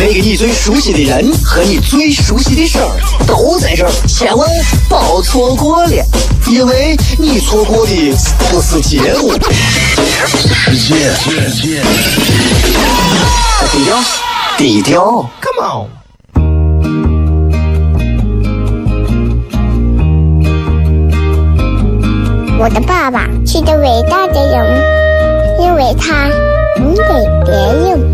那个你最熟悉的人和你最熟悉的事儿都在这儿，千万别错过了，因为你错过的不是节目，世界。低调，低调，Come on。我的爸爸是个伟大的人，因为他能给别人。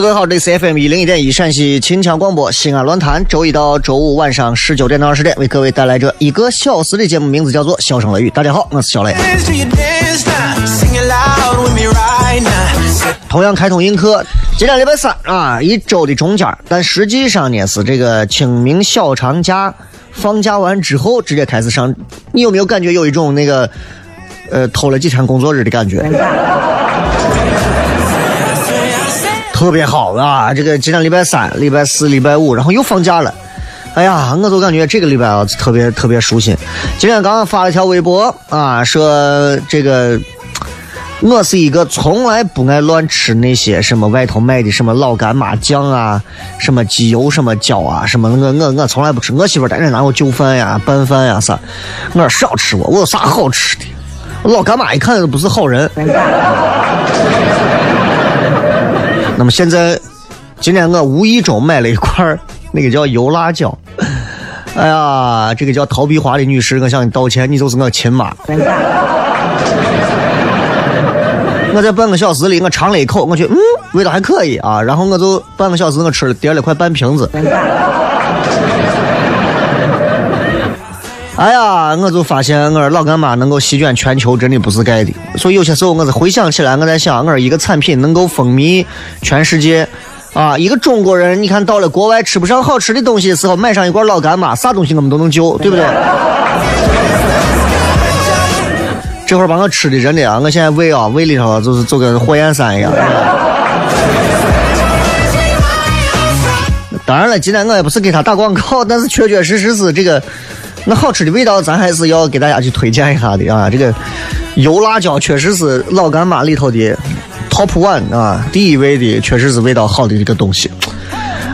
各位好，这里是 FM 一零一点一陕西秦腔广播西安论坛，周一到周五晚上十九点到二十点为各位带来这一个小时的节目，名字叫做《笑声雷雨》。大家好，我是小雷。同样开通映客，今天礼拜三啊，一周的中间，但实际上呢是这个清明小长假放假完之后直接开始上。你有没有感觉有一种那个呃偷了几天工作日的感觉？特别好啊！这个今天礼拜三、礼拜四、礼拜五，然后又放假了。哎呀，我就感觉这个礼拜啊特别特别舒心。今天刚刚发了条微博啊，说这个我是一个从来不爱乱吃那些什么外头卖的什么老干妈酱啊、什么鸡油、什么椒啊、什么我我我从来不吃。我媳妇天天拿我就饭呀、拌饭呀啥，我说少吃我，我有啥好吃的？老干妈一看都不是好人。那么现在，今天我无意中买了一块那个叫油辣椒。哎呀，这个叫陶碧华的女士，我向你道歉，你就是我亲妈。我在半个小时里，我尝了一口，我觉得嗯，味道还可以啊。然后我就半个小时，我吃了点了块半瓶子。哎呀，我就发现我说老干妈能够席卷全球，真的不是盖的。所以有些时候我是回想起来，我在想，我说一个产品能够风靡全世界，啊，一个中国人，你看到了国外吃不上好吃的东西的时候，买上一罐老干妈，啥东西我们都能救，对不对？这会儿把我吃的真的啊，我现在胃啊，胃里头就是就跟火焰山一样。当然了，今天我也不是给他打广告，但是确确实实是这个。那好吃的味道，咱还是要给大家去推荐一下的啊！这个油辣椒确实是老干妈里头的 top one 啊，第一位的，确实是味道好的一个东西。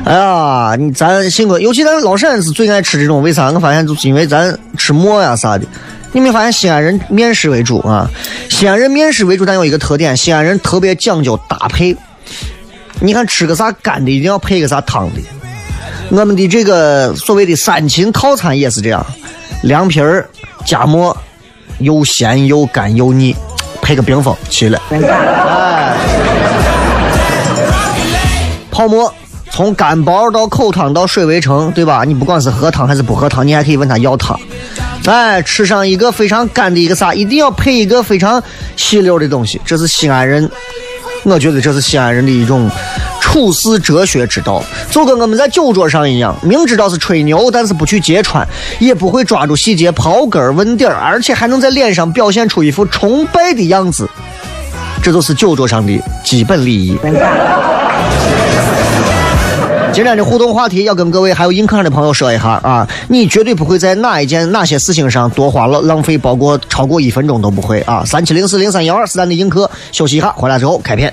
哎呀，你咱幸亏，尤其咱老陕是最爱吃这种，为啥？我发现就是因为咱吃馍呀啥的。你没发现西安人面食为主啊？西安人面食为主，但有一个特点，西安人特别讲究搭配。你看吃个啥干的，一定要配个啥汤的。我们的这个所谓的三秦套餐也是这样，凉皮儿加馍，又咸又干又腻，配个冰峰齐了。哎，泡馍从干包到口汤到水围城，对吧？你不管是喝汤还是不喝汤，你还可以问他要汤。哎，吃上一个非常干的一个啥，一定要配一个非常细溜的东西，这是西安人，我觉得这是西安人的一种。处事哲学之道，就跟我们在酒桌上一样，明知道是吹牛，但是不去揭穿，也不会抓住细节刨根问底，而且还能在脸上表现出一副崇拜的样子，这就是酒桌上的基本礼仪。今天的互动话题要跟各位还有硬客上的朋友说一下啊，你绝对不会在哪一件哪些事情上多花了浪费，包括超过一分钟都不会啊！三七零四零三幺二是咱的硬客，休息一下，回来之后开片。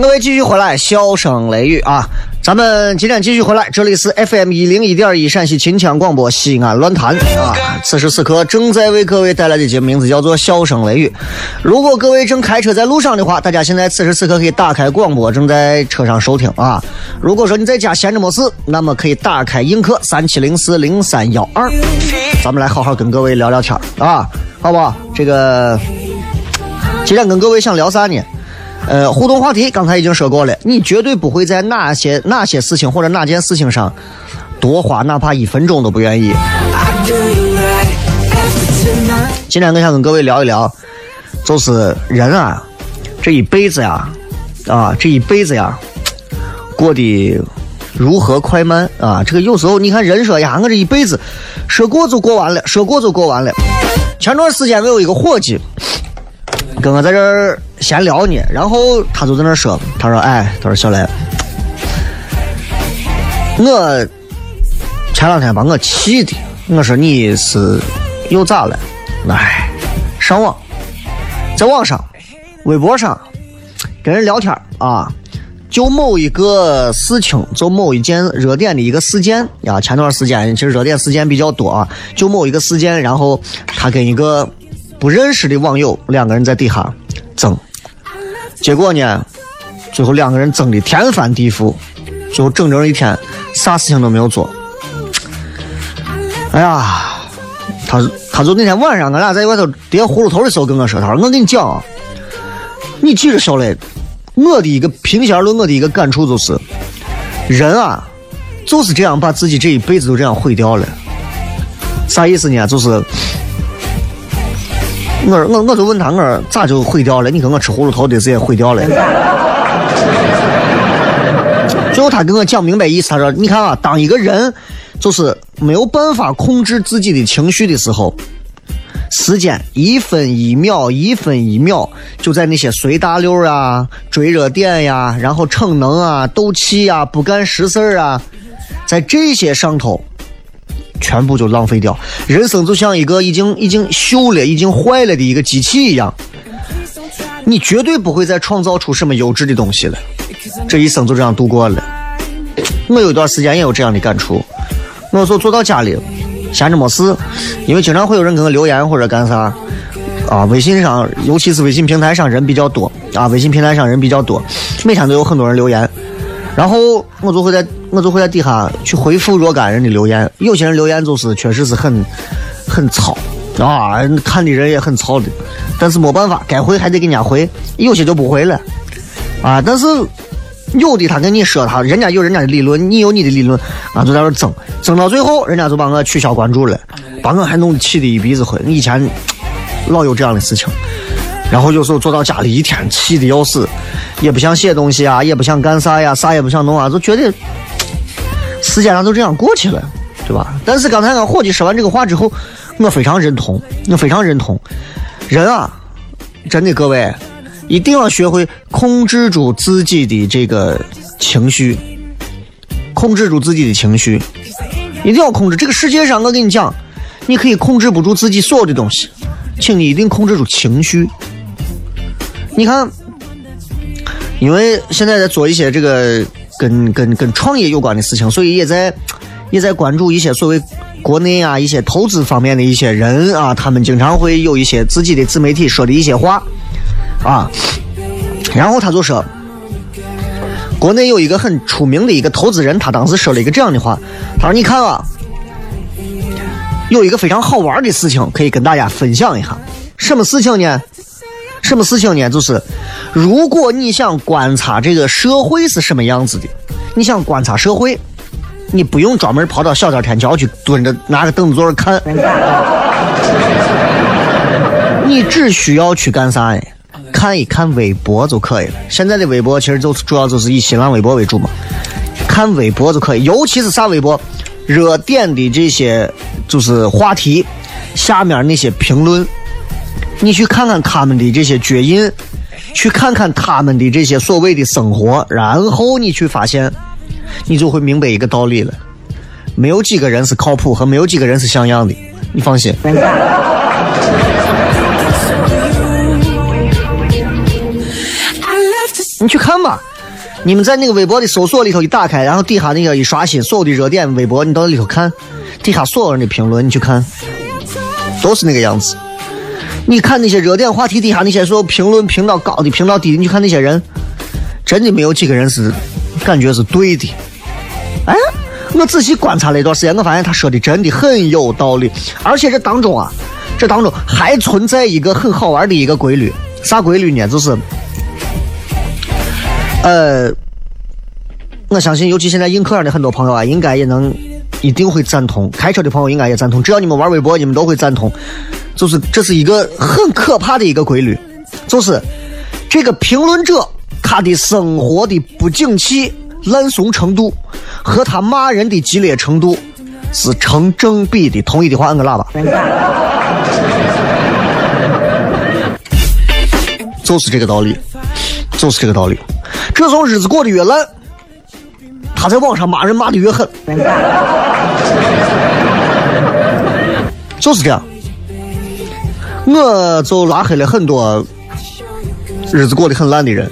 各位继续回来，笑声雷雨啊！咱们今天继续回来，这里是 FM 一零一点一陕西秦腔广播西安论坛啊。此时此刻正在为各位带来的节目名字叫做《笑声雷雨》。如果各位正开车在路上的话，大家现在此时此刻可以打开广播，正在车上收听啊。如果说你在家闲着没事，那么可以打开映客三七零四零三幺二，咱们来好好跟各位聊聊天啊，好不好？这个今天跟各位想聊啥呢？呃，互动话题刚才已经说过了，你绝对不会在哪些哪些事情或者哪件事情上多花哪怕一分钟都不愿意。今天我想跟各位聊一聊，就是人啊，这一辈子呀，啊，这一辈子呀，过得如何快慢啊？这个有时候你看人说呀，我这一辈子说过就过完了，说过就过完了。前段时间我有一个伙计跟我在这儿闲聊呢，然后他就在那说，他说：“哎，他说小雷，我前两天把我气的，我说你是又咋了？哎，上网，在网上，微博上跟人聊天啊，就某一个事情，就某一件热点的一个事件呀。前段时间其实热点事件比较多啊，就某一个事件，然后他跟一个不认识的网友两个人在底下争，结果呢，最后两个人争的天翻地覆，最后整整一天啥事情都没有做。哎呀，他他就那天晚上，俺俩在外头叠葫芦头的时候跟我说，他说我跟你讲，你记着小磊，我的一个平心而论，我的一个感触就是，人啊，就是这样把自己这一辈子都这样毁掉了。啥意思呢？就是我我我就问他，我说咋就毁掉了？你跟我吃葫芦头的事也毁掉了。最后他跟我讲明白意思，他说：“你看啊，当一个人就是没有办法控制自己的情绪的时候，时间一分一秒、一分一秒就在那些随大溜啊、追热点呀、然后逞能啊、斗气呀、不干实事儿啊，在这些上头。”全部就浪费掉，人生就像一个已经已经锈了、已经坏了的一个机器一样，你绝对不会再创造出什么优质的东西了。这一生就这样度过了。我有一段时间也有这样的感触，我说坐到家里，闲着没事，因为经常会有人给我留言或者干啥，啊，微信上，尤其是微信平台上人比较多。啊，微信平台上人比较多，每天都有很多人留言，然后我就会在我就会在底下去回复若干人的留言，有些人留言就是确实是很很糙啊，看的人也很糙的，但是没办法，该回还得给人家回，有些就不回了啊，但是。有的他跟你说他，人家有人家的理论，你有你的理论，啊，就在那争，争到最后，人家就把我取消关注了，把我还弄得气得一鼻子灰。以前老有这样的事情，然后有时候坐到家里一天气的要死，也不想写东西啊，也不想干啥呀，啥也不想弄啊，就觉得 时间上就这样过去了，对吧？但是刚才俺伙计说完这个话之后，我非常认同，我非常认同，人啊，真的各位，一定要学会控制住自己的这个情绪，控制住自己的情绪，一定要控制。这个世界上，我跟你讲，你可以控制不住自己所有的东西，请你一定控制住情绪。你看，因为现在在做一些这个跟跟跟创业有关的事情，所以也在也在关注一些所谓国内啊一些投资方面的一些人啊，他们经常会有一些自己的自媒体说的一些话啊，然后他就说，国内有一个很出名的一个投资人，他当时说了一个这样的话，他说：“你看啊，有一个非常好玩的事情可以跟大家分享一下，什么事情呢？什么事情呢？就是如果你想观察这个社会是什么样子的，你想观察社会，你不用专门跑到小天天桥去蹲着拿个凳子坐着看，你只需要去干啥呢？看一看微博就可以了。现在的微博其实就是主要就是以新浪微博为主嘛，看微博就可以，尤其是啥微博，热点的这些就是话题下面那些评论。你去看看他们的这些脚印，去看看他们的这些所谓的生活，然后你去发现，你就会明白一个道理了：没有几个人是靠谱，和没有几个人是像样的。你放心。你去看吧，你们在那个微博的搜索里头一打开，然后底下那个一刷新，所有的热点微博你到里头看，底下所有人的评论你去看，都是那个样子。你看那些热点话题底下那些所有评论评到高的评到低的，你去看那些人，真的没有几个人是感觉是对的。哎，我仔细观察了一段时间，我发现他说的真的很有道理，而且这当中啊，这当中还存在一个很好玩的一个规律，啥规律呢？就是。呃，我相信，尤其现在映客上的很多朋友啊，应该也能一定会赞同。开车的朋友应该也赞同，只要你们玩微博，你们都会赞同。就是这是一个很可怕的一个规律，就是这个评论者他的生活的不景气、烂怂程度和他骂人的激烈程度是成正比的。同意的话，按个喇叭。就是这个道理，就是这个道理。这种日子过得越烂，他在网上骂人骂的越狠，就是这样。我就拉黑了很多日子过得很烂的人，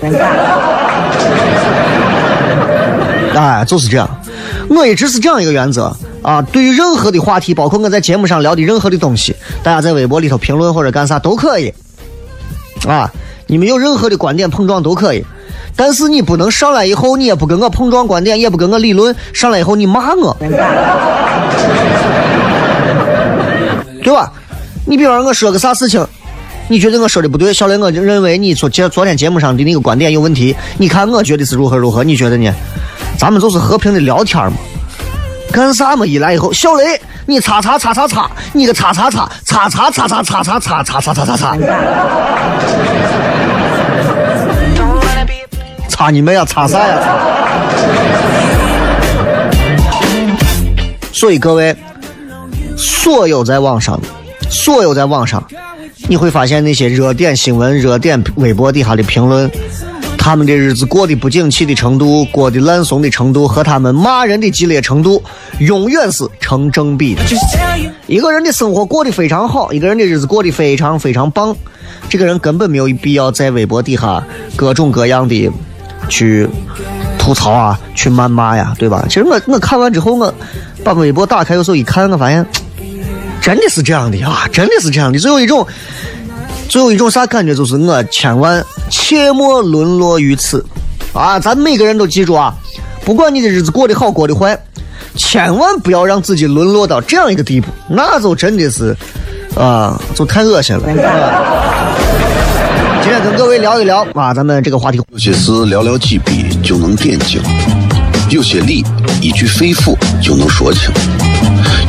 哎，就是这样。我一直是这样一个原则啊，对于任何的话题，包括我在节目上聊的任何的东西，大家在微博里头评论或者干啥都可以，啊，你们有任何的观点碰撞都可以。但是你不能上来以后，你也不跟我碰撞观点，也不跟我理论，上来以后你骂我，对吧？你比方我说个啥事情，你觉得我说的不对，小雷，我就认为你昨节昨天节目上的那个观点有问题，你看我觉得是如何如何，你觉得呢？咱们就是和平的聊天嘛，干啥嘛？一来以后，小雷，你叉叉叉叉叉，你个叉叉叉叉叉叉叉叉叉叉叉叉叉叉叉。叉你妹啊！擦啥呀？擦！所以各位，所有在网上的，所有在网上，你会发现那些热点新闻、热点微博底下的评论，他们的日子过得不景气的程度、过得烂怂的程度和他们骂人的激烈程度，永远是成正比的。just tell you 一个人的生活过得非常好，一个人的日子过得非常非常棒，这个人根本没有必要在微博底下各种各样的去吐槽啊，去谩骂呀，对吧？其实我我看完之后，我把微博打开，有时候一看，我发现真的是这样的啊，真的是这样的。最后一种，最后一种啥感觉，就是我千万切莫沦落于此啊！咱每个人都记住啊，不管你的日子过得好过得坏，千万不要让自己沦落到这样一个地步，那就真的是啊，就太恶心了。今天跟各位聊一聊啊，咱们这个话题有些事寥寥几笔就能点睛，有些理一句肺腑就能说清，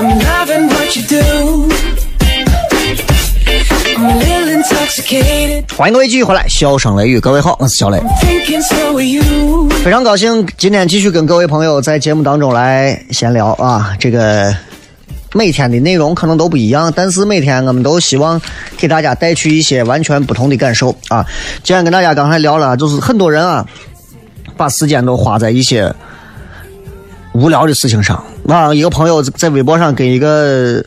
I'm loving what you do. I'm a little intoxicated. 欢迎各位继续回来，笑声雷雨，各位好，我是小雷.非常高兴今天继续跟各位朋友在节目当中来闲聊啊。这个每天的内容可能都不一样，但是每天我们都希望给大家带去一些完全不同的感受啊。既然跟大家刚才聊了，就是很多人啊，把时间都花在一些无聊的事情上。啊，一个朋友在微博上跟一个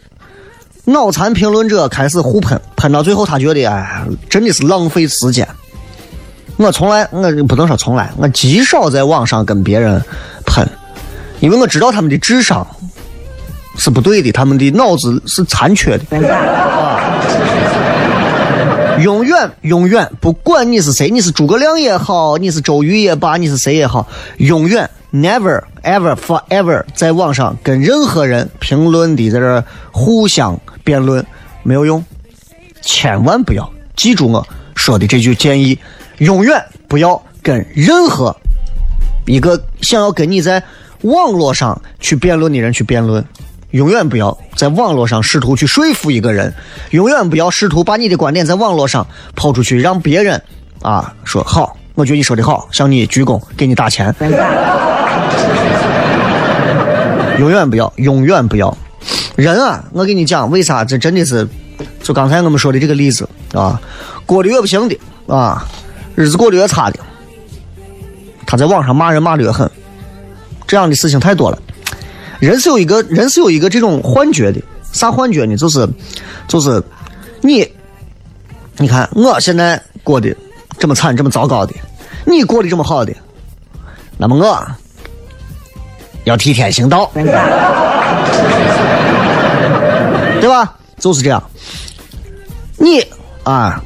脑残评论者开始互喷，喷到最后他觉得哎，真的是浪费时间。我从来，我不能说从来，我极少在网上跟别人喷，因为我知道他们的智商是不对的，他们的脑子是残缺的。永远永远，不管你是谁，你是诸葛亮也好，你是周瑜也罢，你是谁也好，永远 never ever forever 在网上跟任何人评论的在这互相辩论没有用，千万不要记住我说的这句建议，永远不要跟任何一个想要跟你在网络上去辩论的人去辩论，永远不要在网络上试图去说服一个人，永远不要试图把你的观点在网络上抛出去，让别人啊说好，我觉得你说的好，向你鞠躬，给你打钱。永远不要，永远不要。人啊，我跟你讲，为啥这真的是，就刚才我们说的这个例子啊，过得越不行的啊，日子过得越差的，他在网上骂人骂得越狠，这样的事情太多了。人是有一个人是有一个这种幻觉的，啥幻觉呢？就是就是你，你看我现在过得这么惨这么糟糕的，你过得这么好的，那么我要替天行道，对吧？就是这样。你啊，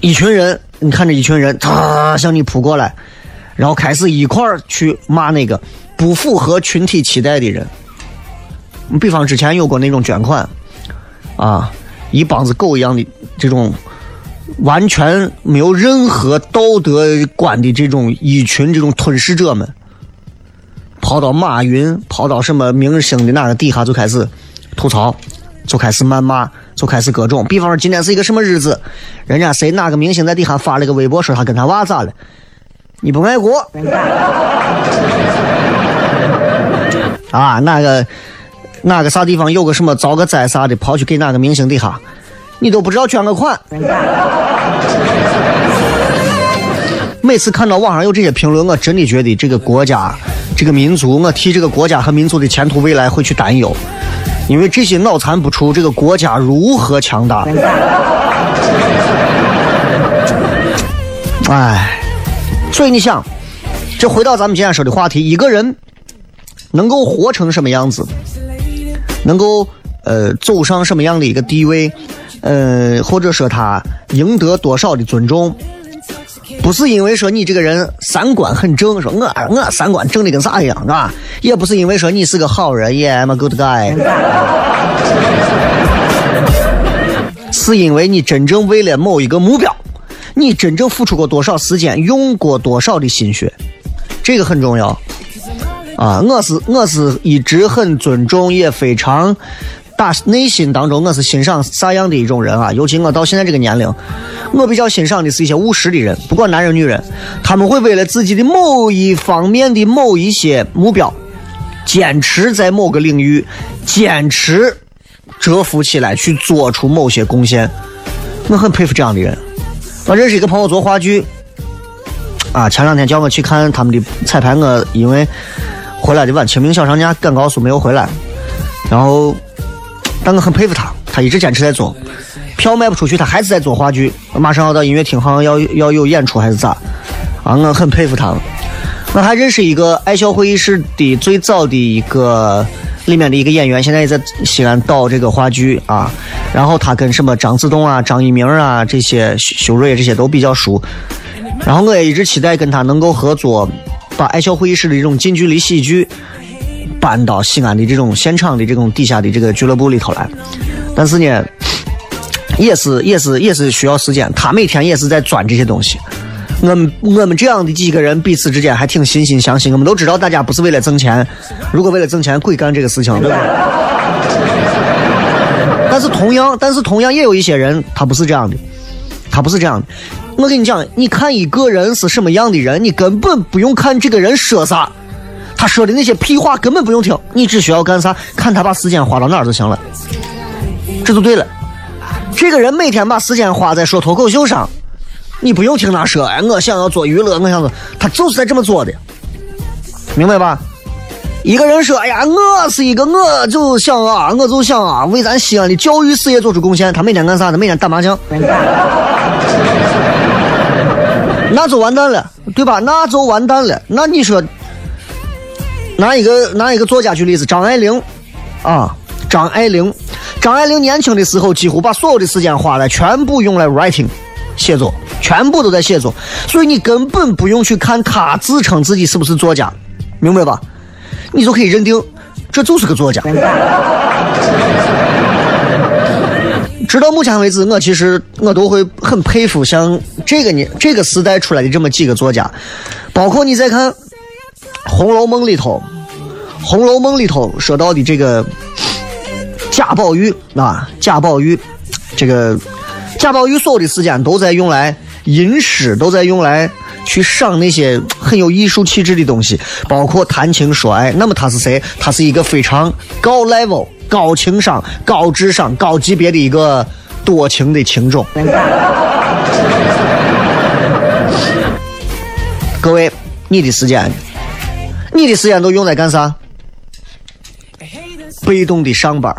一群人，你看着一群人，他向你扑过来，然后开始一块儿去骂那个不符合群体期待的人。比方之前有过那种捐款，啊，一帮子狗一样的这种完全没有任何道德观的这种一群这种吞噬者们，跑到马云，跑到什么明星的那个底下就开始吐槽，就开始谩骂，就开始各种。比方说今天是一个什么日子，人家谁哪个明星在底下发了个微博说他跟他娃咋了，你不爱国啊？那个哪个啥地方有个什么遭个灾啥的，跑去给哪个明星底下，你都不知道捐个款。每次看到网上有这些评论，我真的觉得这个国家、这个民族，我替这个国家和民族的前途未来会去担忧，因为这些脑残不出，这个国家如何强大？哎，所以你想，这回到咱们今天说的话题，一个人能够活成什么样子，能够呃走上什么样的一个地位，呃，或者说他赢得多少的尊重，不是因为说你这个人三观很正，说我我三观正的跟啥一样，是吧？也不是因为说你是个好人，Yeah I'm a good guy，是因为你真正为了某一个目标，你真正付出过多少时间，用过多少的心血，这个很重要。啊，我是我是一直很尊重，也非常打内心当中我是欣赏啥样的一种人啊？尤其我到现在这个年龄，我比较欣赏的是一些务实的人，不管男人女人，他们会为了自己的某一方面的某一些目标，坚持在某个领域，坚持蛰伏起来去做出某些贡献，我很佩服这样的人。我认识一个朋友做话剧，啊，前两天叫我去看他们的彩排，我因为回来的晚，清明小长假赶高速没有回来，然后，但我很佩服他，他一直坚持在做，票卖不出去，他还是在做话剧，马上要到音乐厅，好像要要有演出还是咋？啊，我很佩服他。我还认识一个爱笑会议室的最早的一个里面的一个演员，现在也在西安导这个话剧啊。然后他跟什么张自栋啊、张一鸣啊这些修睿这些都比较熟。然后我也一直期待跟他能够合作，把爱笑会议室的这种近距离喜剧搬到西安的这种现场的这种底下的这个俱乐部里头来。但是呢，也是也是也是需要时间，他每天也是在钻这些东西。我们我们这样的几个人彼此之间还挺惺惺相惜。我们都知道大家不是为了挣钱，如果为了挣钱，鬼干这个事情，对吧？但是同样，但是同样也有一些人，他不是这样的，他不是这样的。我跟你讲，你看一个人是什么样的人，你根本不用看这个人说啥，他说的那些屁话根本不用听，你只需要干啥？看他把时间花到哪儿就行了，这就对了。这个人每天把时间花在说脱口秀上。你不用听他说，哎，我想要做娱乐，我想做，他就是在这么做的，明白吧？一个人说，哎呀，我是一个，我就想啊，我就想啊，为咱西安的教育事业做出贡献。他每天干啥？呢每天打麻将，那就完蛋了，对吧？那就完蛋了。那你说，拿一个拿一个作家举例子，张爱玲，啊，张爱玲，张爱玲年轻的时候，几乎把所有的时间花了，全部用来 writing。写作全部都在写作，所以你根本不用去看他自称自己是不是作家，明白吧？你就可以认定这就是个作家。直到目前为止，我其实我都会很佩服像这个年这个时代出来的这么几个作家，包括你再看《红楼梦》里头，《红楼梦》里头说到的这个贾宝玉啊，贾宝玉这个。贾宝玉所有的时间都在用来吟诗，都在用来去赏那些很有艺术气质的东西，包括谈情说爱。那么他是谁？他是一个非常高 level、高情商、高智商、高级别的一个多情的情种。各位，你的时间，你的时间都用来干啥？被动的上班。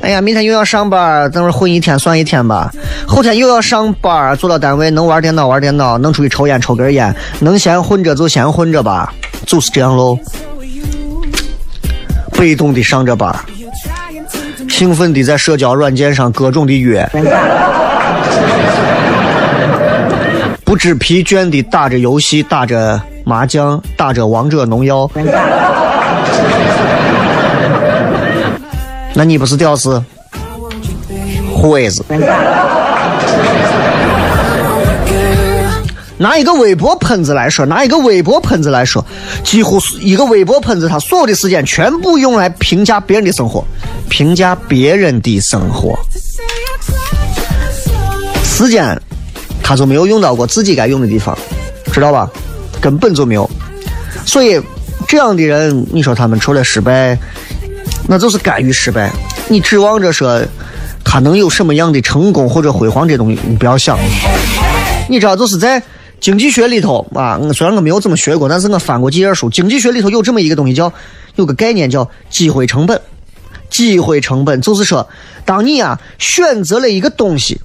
哎呀，明天又要上班，等会混一天算一天吧。后天又要上班，坐到单位能玩电脑玩电脑，能出去抽烟抽根烟，能闲混着就闲混着吧，就是这样喽。被动的上着班，兴奋的在社交软件上各种的约，不知疲倦的打着游戏，打着麻将，打着王者农药。那你不是屌丝，惠子。拿一个微博喷子来说，拿一个微博喷子来说，几乎一个微博喷子，他所有的时间全部用来评价别人的生活，评价别人的生活，时间他就没有用到过自己该用的地方，知道吧？根本就没有。所以这样的人，你说他们除了失败？那就是甘于失败。你指望着说他能有什么样的成功或者辉煌，这东西你不要想。你知道，就是在经济学里头啊，虽然我没有怎么学过，但是我翻过几页书。经济学里头有这么一个东西，叫有个概念叫机会成本。机会成本就是说，当你啊选择了一个东西，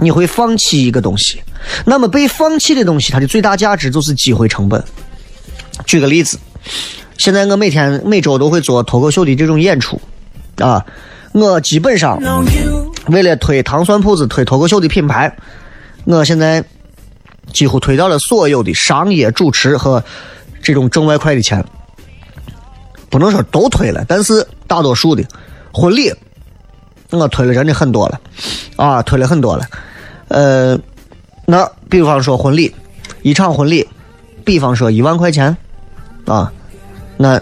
你会放弃一个东西，那么被放弃的东西，它的最大价值就是机会成本。举个例子。现在我每天每周都会做脱口秀的这种演出，啊，我基本上为了推糖蒜铺子、推脱口秀的品牌，我现在几乎推掉了所有的商业主持和这种挣外快的钱，不能说都推了，但是大多数的婚礼我推了真的很多了，啊，推了很多了，呃，那比方说婚礼，一场婚礼，比方说一万块钱，啊。那，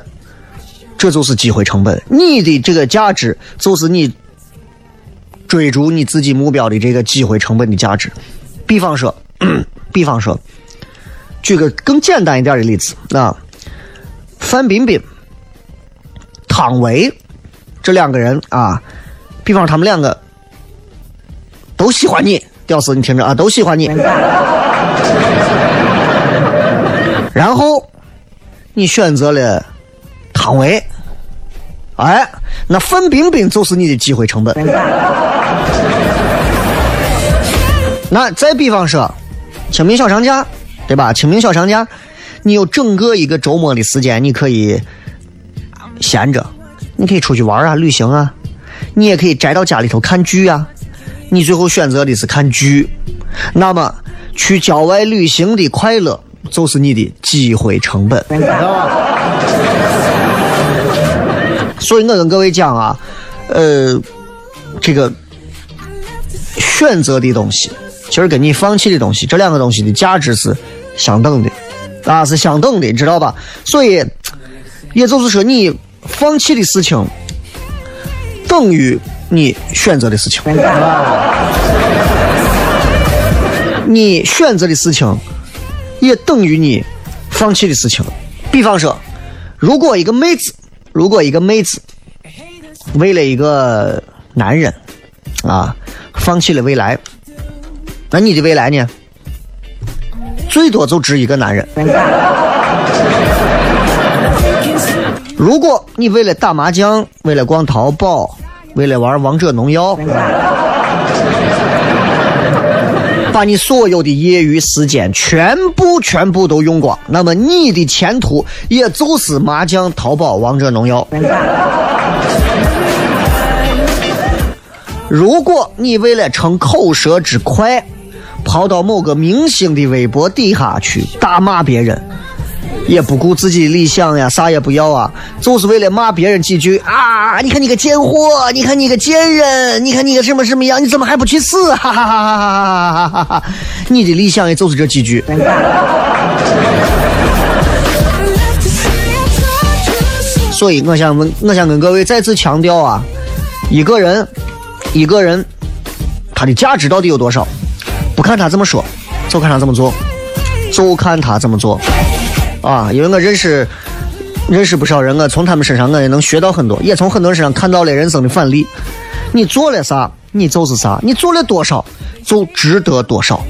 这就是机会成本。你的这个价值，就是你追逐你自己目标的这个机会成本的价值。比方说，比方说，举个更简单一点的例子啊，范冰冰汤唯这两个人啊，比方他们两个都喜欢你，屌丝，你听着啊，都喜欢你。然后你选择了汤唯，哎，那范冰冰就是你的机会成本。那再比方说，清明小长假，对吧？清明小长假，你有整个一个周末的时间，你可以闲着，你可以出去玩啊，旅行啊，你也可以宅到家里头看剧啊。你最后选择的是看剧，那么去郊外旅行的快乐就是你的机会成本，知道吧？所以我跟各位讲啊，呃，这个选择的东西，其实跟你放弃的东西，这两个东西的价值是相等的，啊，是相等的，知道吧？所以，也就是说，你放弃的事情等于你选择的事情，你选择的事情也等于你放弃的事情。比方说，如果一个妹子，如果一个妹子为了一个男人啊，放弃了未来，那你的未来呢？最多就值一个男人。如果你为了打麻将，为了逛淘宝，为了玩王者荣耀，把你所有的业余时间全部全部都用光，那么你的前途也就是麻将、淘宝、王者荣耀。如果你为了逞口舌之快，跑到某个明星的微博底下去大骂别人，也不顾自己理想呀，啥也不要啊，就是为了骂别人几句啊！你看你个贱货，你看你个贱人，你看你个什么什么样，你怎么还不去死？哈哈哈哈哈哈哈哈！你的理想也就是这几句。所以我想问，我想跟各位再次强调啊，一个人，一个人，他的价值到底有多少？不看他怎么说，就看他怎么做，就看他怎么做。啊，因为我认识认识不少人，我从他们身上我也能学到很多，也从很多人身上看到了人生的反例。你做了啥，你就是啥；你做了多少，就值得多少，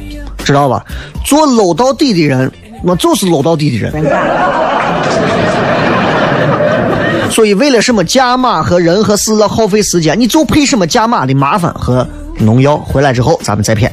知道吧？做搂到底的人，我就是搂到底的人。所以，为了什么价码和人和事要耗费时间，你就配什么价码的麻烦和农药。回来之后，咱们再骗。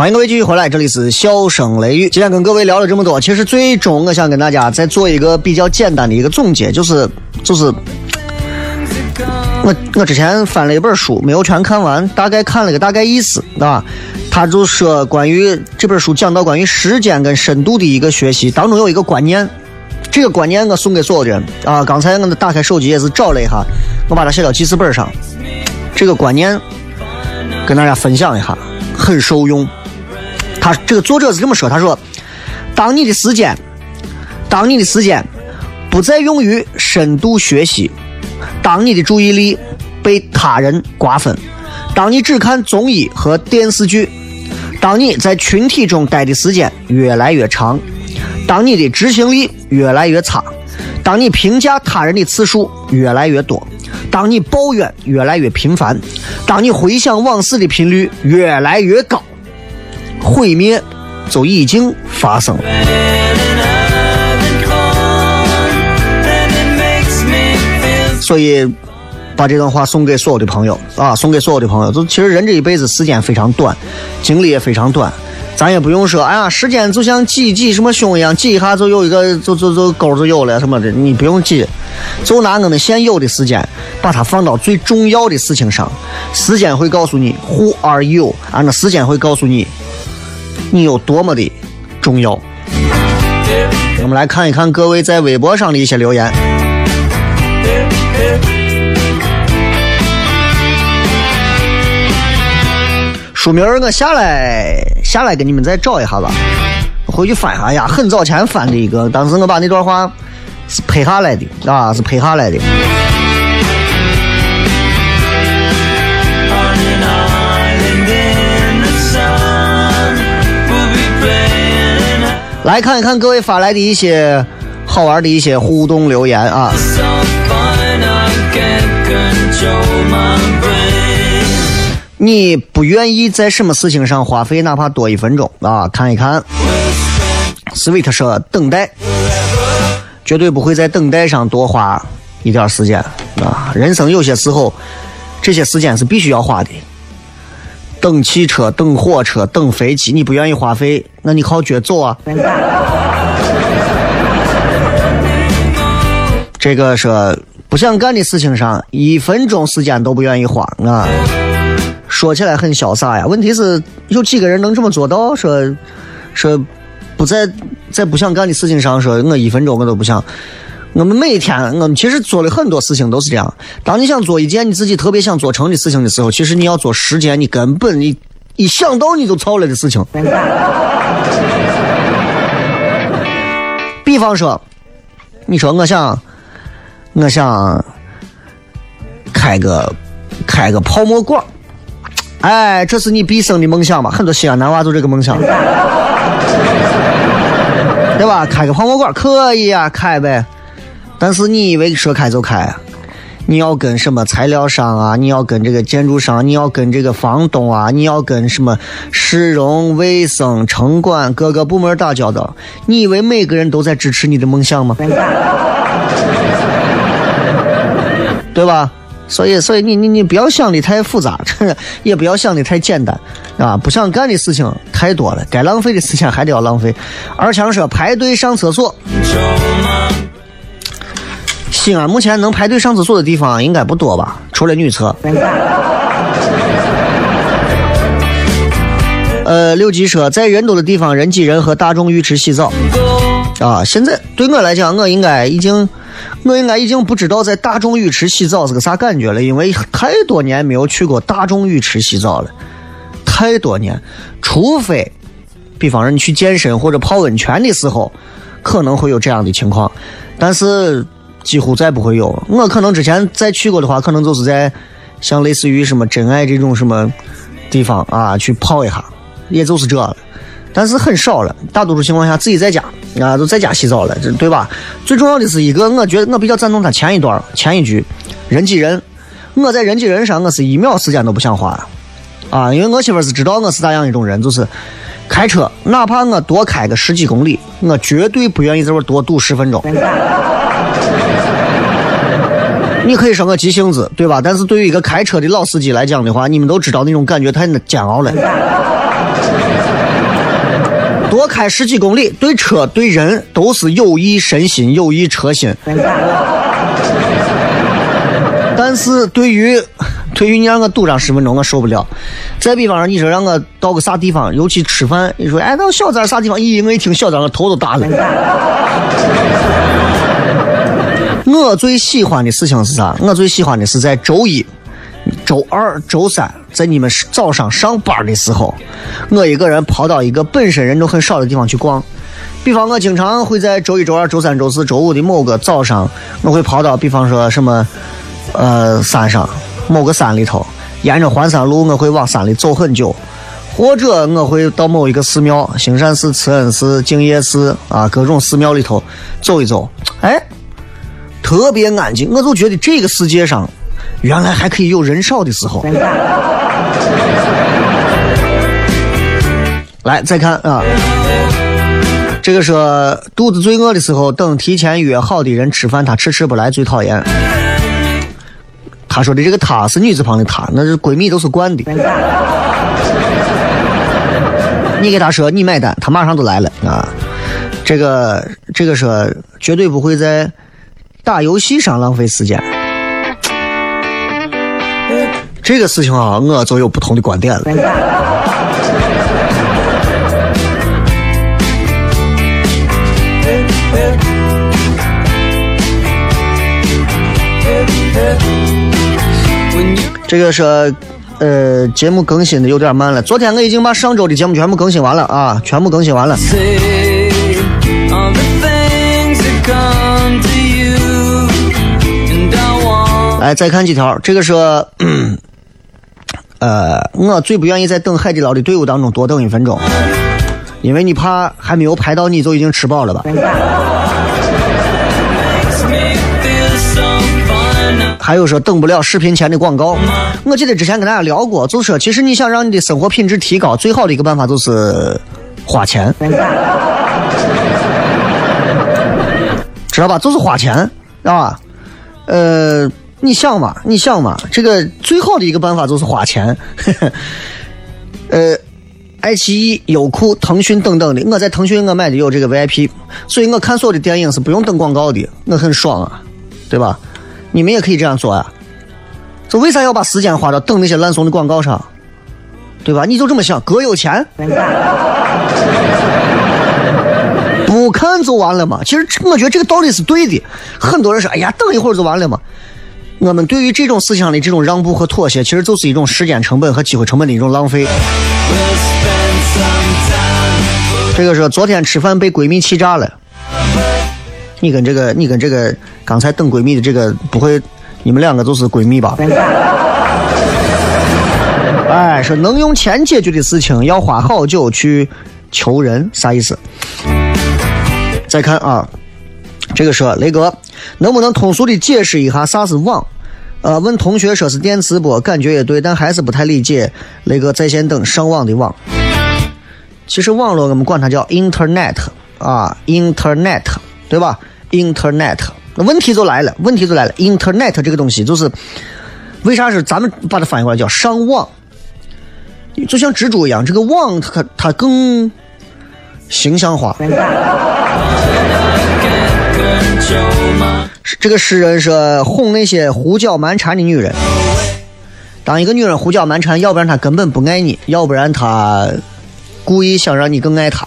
欢迎各位继续回来，这里是笑声雷雨。今天跟各位聊了这么多，其实最终我想跟大家再做一个比较简单的一个总结，就是就是我我之前翻了一本书，没有全看完，大概看了个大概意思啊。他就说关于这本书讲到关于时间跟深度的一个学习，当中有一个观念，这个观念我送给所有人啊。刚才我打开手机也是找了一下，我把它写到记事本上。这个观念跟大家分享一下，很受用。他这个作者是这么说：“他说，当你的时间，当你的时间不再用于深度学习，当你的注意力被他人瓜分，当你只看综艺和电视剧，当你在群体中待的时间越来越长，当你的执行力越来越差，当你评价他人的次数越来越多，当你抱怨越来越频繁，当你回想往事的频率越来越高。”毁灭就已经发生了。所以，把这段话送给所有的朋友啊，送给所有的朋友。就其实人这一辈子时间非常短，精力也非常短，咱也不用说，哎呀，时间就像挤挤什么胸一样，挤一下就有一个，就就就沟就有了什么的，你不用挤，就拿我们现有的时间，把它放到最重要的事情上，时间会告诉你 Who are you，啊，那时间会告诉你你有多么的重要。我们来看一看各位在微博上的一些留言。书名儿我下来下来给你们再找一下吧，回去翻一下呀，很早前翻的一个，当时我把那段话是拍下来的啊，是拍下来的。来看一看各位发来的一些好玩的一些互动留言啊。你不愿意在什么事情上花费哪怕多一分钟啊？看一看。Sweet 说等待，绝对不会在等待上多花一点时间啊！人生有些时候，这些时间是必须要花的。等汽车、等火车、等飞机，你不愿意花费，那你靠脚走啊！这个说不想干的事情上，一分钟时间都不愿意花啊！说起来很潇洒呀，问题是有几个人能这么做到？说说不在在不想干的事情上，说我一分钟我都不想。我们每天，我们其实做了很多事情都是这样。当你想做一件你自己特别想做成的事情的时候，其实你要做十件你根本你一想到你就操了的事情。比方说，你说我想，我想开个开个泡沫馆哎，这是你毕生的梦想吧？很多西安男娃就这个梦想，对吧？开个泡沫馆可以啊，开呗。但是你以为说开就开啊？你要跟什么材料商啊？你要跟这个建筑商？你要跟这个房东啊？你要跟什么市容、卫生、城管各个部门打交道？你以为每个人都在支持你的梦想吗？对吧？所以，所以你你你不要想的太复杂，也不要想的太简单，啊！不想干的事情太多了，该浪费的时间还得要浪费。二强说排队上厕所，西安目前能排队上厕所的地方应该不多吧？除了女厕。呃，六级说在人多的地方人挤人和大众浴池洗澡啊！现在对我来讲，我应该已经。我应该已经不知道在大众浴池洗澡是个啥感觉了，因为太多年没有去过大众浴池洗澡了，太多年。除非，比方说你去健身或者泡温泉的时候，可能会有这样的情况，但是几乎再不会有。我可能之前再去过的话，可能就是在像类似于什么真爱这种什么地方啊去泡一下，也就是这了。但是很少了，大多数情况下自己在家啊，都在家洗澡了，这对吧？最重要的是一个，我觉得我比较赞同他前一段前一句，人挤人。我在人挤人上，我是一秒时间都不想花啊，因为我媳妇是知道我是咋样一种人，就是开车，哪怕我多开个十几公里，我绝对不愿意在这多堵十分钟。你可以说我急性子，对吧？但是对于一个开车的老司机来讲的话，你们都知道那种感觉太煎熬了。多开十几公里，对车对人都是有益身心，有益车心。但是对于对于你让我堵上十分钟，我受不了。再比方说，你说让我到个啥地方，尤其吃饭，你说哎到小寨啥地方，咦，我一听小寨，我头都大了。我最喜欢的事情是啥？我最喜欢的是在周一。周二、周三，在你们早上上班的时候，我一个人跑到一个本身人都很少的地方去逛。比方，我经常会在周一周二、周三、周四、周五的某个早上，我会跑到，比方说什么，呃，山上某个山里头，沿着环山路，我会往山里走很久，或者我会到某一个寺庙，兴善寺、慈恩寺、净业寺啊，各种寺庙里头走一走，哎，特别安静，我就觉得这个世界上。原来还可以有人少的时候。来，再看啊，这个说肚子最饿的时候，等提前约好的人吃饭，他迟迟不来，最讨厌。他说的这个“他”是女字旁的“她”，那是闺蜜都是惯的。你给他说你买单，他马上就来了啊。这个这个说绝对不会在打游戏上浪费时间。这个事情啊，我就有不同的观点了。这个是，呃，节目更新的有点慢了。昨天我已经把上周的节目全部更新完了啊，全部更新完了。来，再看几条。这个说，嗯呃，我最不愿意在等海底捞的队伍当中多等一分钟，因为你怕还没有排到你就已经吃饱了吧。还有说等不了视频前的广告。我记得之前跟大家聊过，就是说其实你想让你的生活品质提高，最好的一个办法就是花钱，知道吧？就是花钱，知道吧？呃，你想嘛，你想嘛，这个最好的一个办法就是花钱。呃，爱奇艺、优酷、腾讯等等的，我在腾讯我买的有这个 VIP，所以我看所有的电影是不用等广告的，我很爽啊，对吧？你们也可以这样做啊、这为啥要把时间花到等那些烂怂的广告上？对吧？你就这么想，哥有钱，不看就完了嘛。其实我觉得这个道理是对的。很多人说，哎呀，等一会儿就完了嘛。我们对于这种思想的这种让步和妥协，其实就是一种时间成本和机会成本的一种浪费。这个说昨天吃饭被闺蜜气炸了。你跟这个，你跟这个刚才等闺蜜的这个不会，你们两个就是闺蜜吧？哎，说能用钱解决的事情，要花好久去求人，啥意思？再看啊，这个说雷哥，能不能通俗的解释一下啥是网？呃，问同学说是电磁波，感觉也对，但还是不太理解。那个在线等上网的网。其实网络我们管它叫 Internet 啊，Internet 对吧？Internet，那问题就来了，问题就来了。Internet 这个东西就是为啥是咱们把它翻译过来叫上网？就像蜘蛛一样，这个网它它更形象化。这个诗人说哄那些胡搅蛮缠的女人。当一个女人胡搅蛮缠，要不然她根本不爱你，要不然她故意想让你更爱她。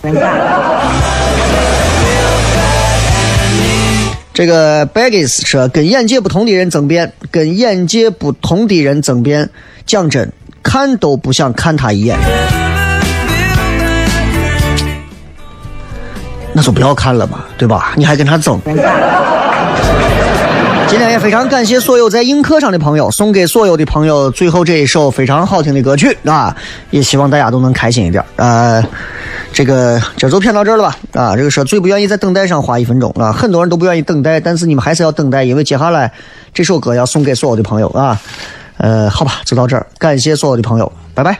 这个 Baggis 说跟眼界不同的人争辩，跟眼界不同的人争辩，讲真，看都不想看他一眼。那就不要看了嘛，对吧？你还跟他争。今天也非常感谢所有在映客上的朋友，送给所有的朋友最后这一首非常好听的歌曲啊！也希望大家都能开心一点。呃，这个这就骗到这儿了吧？啊，这个说最不愿意在等待上花一分钟啊，很多人都不愿意等待，但是你们还是要等待，因为接下来这首歌要送给所有的朋友啊。呃，好吧，就到这儿，感谢所有的朋友，拜拜。